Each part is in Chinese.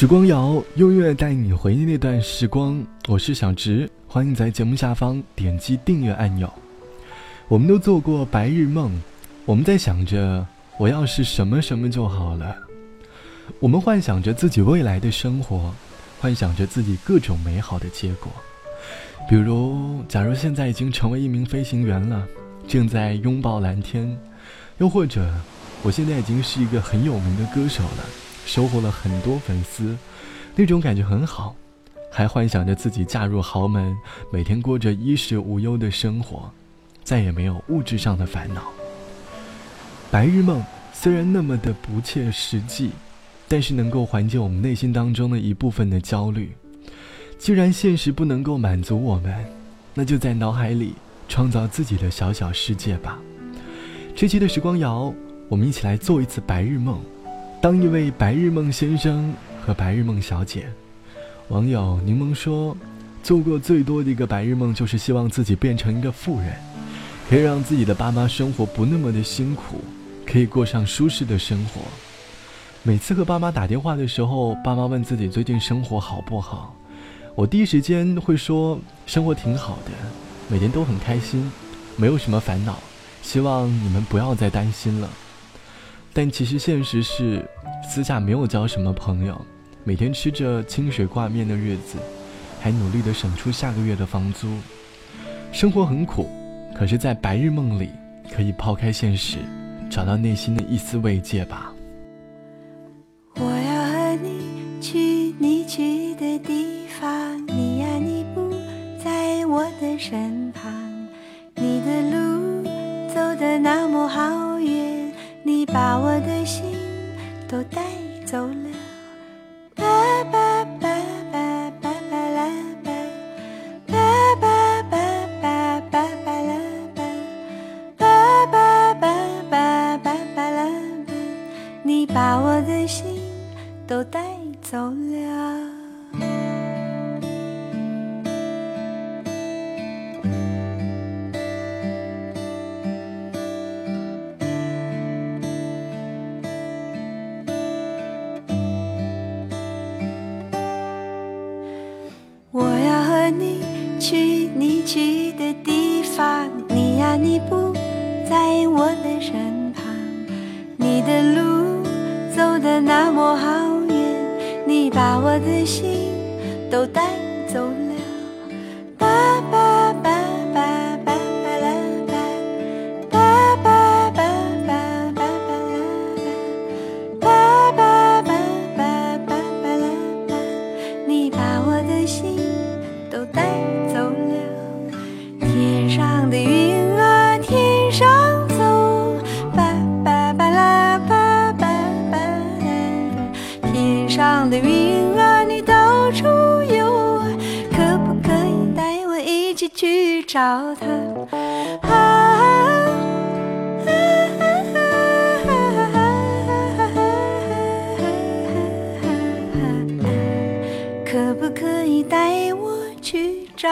时光谣，用音乐带你回忆那段时光。我是小直，欢迎在节目下方点击订阅按钮。我们都做过白日梦，我们在想着我要是什么什么就好了。我们幻想着自己未来的生活，幻想着自己各种美好的结果。比如，假如现在已经成为一名飞行员了，正在拥抱蓝天；又或者，我现在已经是一个很有名的歌手了。收获了很多粉丝，那种感觉很好，还幻想着自己嫁入豪门，每天过着衣食无忧的生活，再也没有物质上的烦恼。白日梦虽然那么的不切实际，但是能够缓解我们内心当中的一部分的焦虑。既然现实不能够满足我们，那就在脑海里创造自己的小小世界吧。这期的时光谣，我们一起来做一次白日梦。当一位白日梦先生和白日梦小姐，网友柠檬说，做过最多的一个白日梦就是希望自己变成一个富人，可以让自己的爸妈生活不那么的辛苦，可以过上舒适的生活。每次和爸妈打电话的时候，爸妈问自己最近生活好不好，我第一时间会说生活挺好的，每天都很开心，没有什么烦恼，希望你们不要再担心了。但其实现实是，私下没有交什么朋友，每天吃着清水挂面的日子，还努力的省出下个月的房租，生活很苦，可是，在白日梦里，可以抛开现实，找到内心的一丝慰藉吧。把我的心都带走了，那么好远，你把我的心都带走了。找他，可不可以带我去找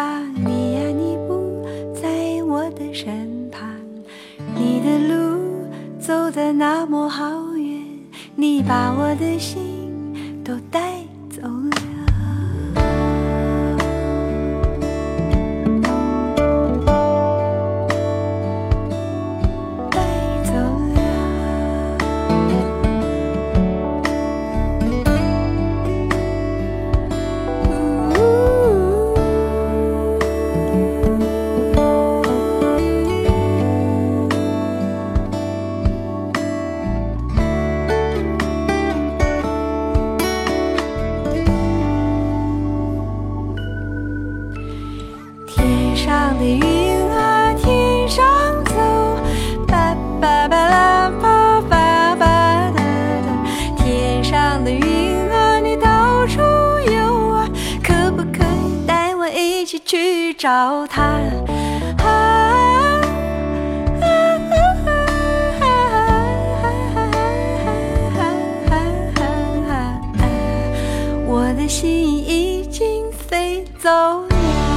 啊，你呀你不在我的身旁，你的路走得那么好远，你把我的心都带。找他。我的心已经飞走了。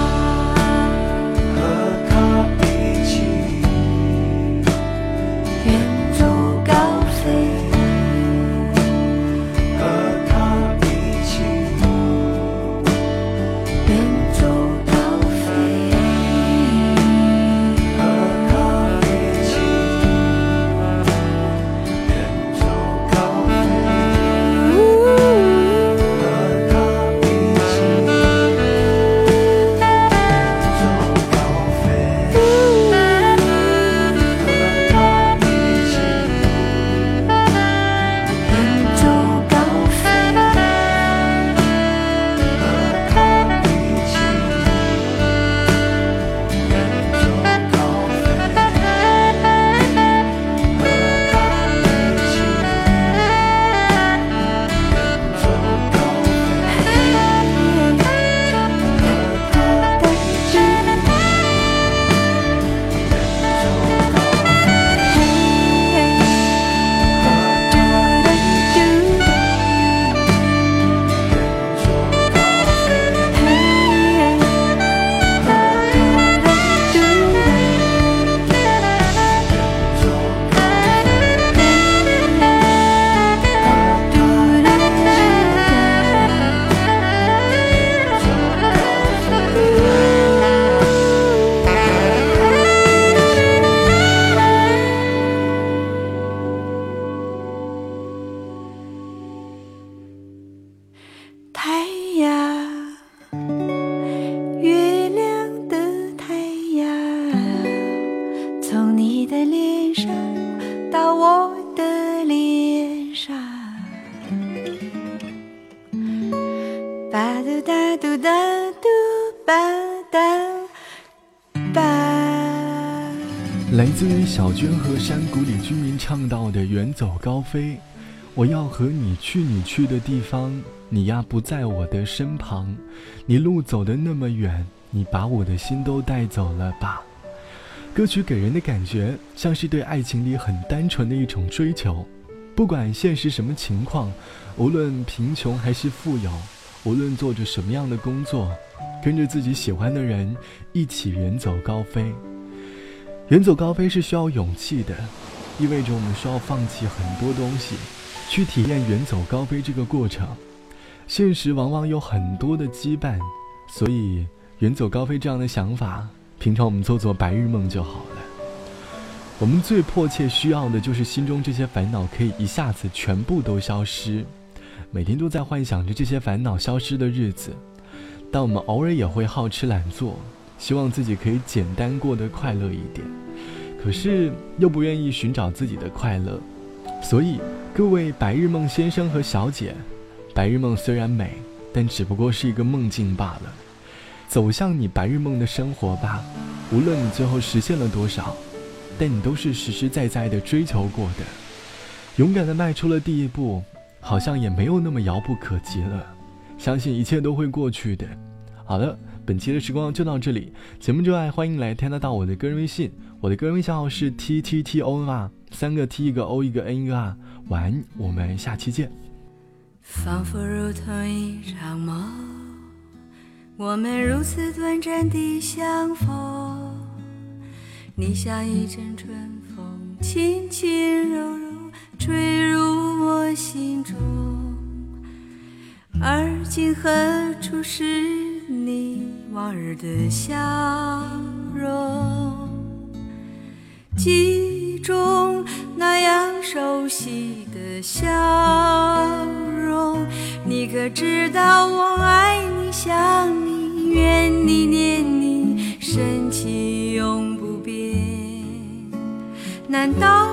吧嘟哒嘟哒嘟吧哒吧。来自于小娟和山谷里居民唱到的《远走高飞》，我要和你去你去的地方，你呀不在我的身旁，你路走得那么远，你把我的心都带走了吧。歌曲给人的感觉像是对爱情里很单纯的一种追求，不管现实什么情况，无论贫穷还是富有，无论做着什么样的工作，跟着自己喜欢的人一起远走高飞。远走高飞是需要勇气的，意味着我们需要放弃很多东西，去体验远走高飞这个过程。现实往往有很多的羁绊，所以远走高飞这样的想法，平常我们做做白日梦就好了。我们最迫切需要的就是心中这些烦恼可以一下子全部都消失，每天都在幻想着这些烦恼消失的日子，但我们偶尔也会好吃懒做。希望自己可以简单过得快乐一点，可是又不愿意寻找自己的快乐，所以各位白日梦先生和小姐，白日梦虽然美，但只不过是一个梦境罢了。走向你白日梦的生活吧，无论你最后实现了多少，但你都是实实在在的追求过的，勇敢的迈出了第一步，好像也没有那么遥不可及了。相信一切都会过去的。好了。本期的时光就到这里，节目之外欢迎来添加到我的个人微信，我的个人微信号是 t t t o n r，三个 t 一个 o 一个 n 一个 r，晚安，我们下期见。仿佛如同一场梦，我们如此短暂地相逢。你像一阵春风，轻轻柔柔吹入我心中。而今何处是你往日的笑容？记忆中那样熟悉的笑容，你可知道我爱你、想你、怨你、念你，深情永不变。难道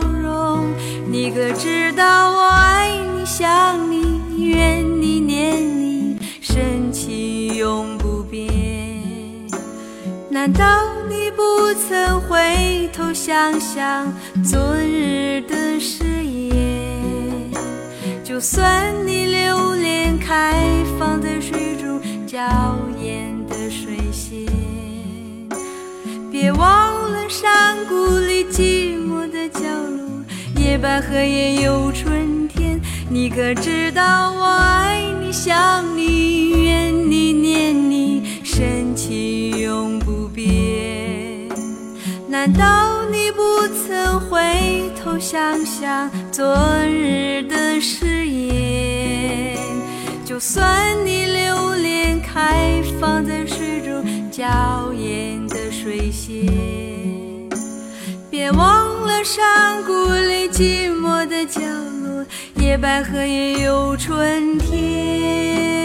你可知道我爱你、想你、怨你、念你，深情永不变。难道你不曾回头想想昨日的誓言？就算你留恋开放的水中娇艳的水仙，别忘了山谷里寂寞的角落，野百合也有春天。你可知道我爱你、想你、怨你、念你，深情永不变。难道你不曾回头想想昨日的誓言？就算你留恋开放在水中娇艳的水仙，别忘了山谷里寂寞的角落，野百合也有春天。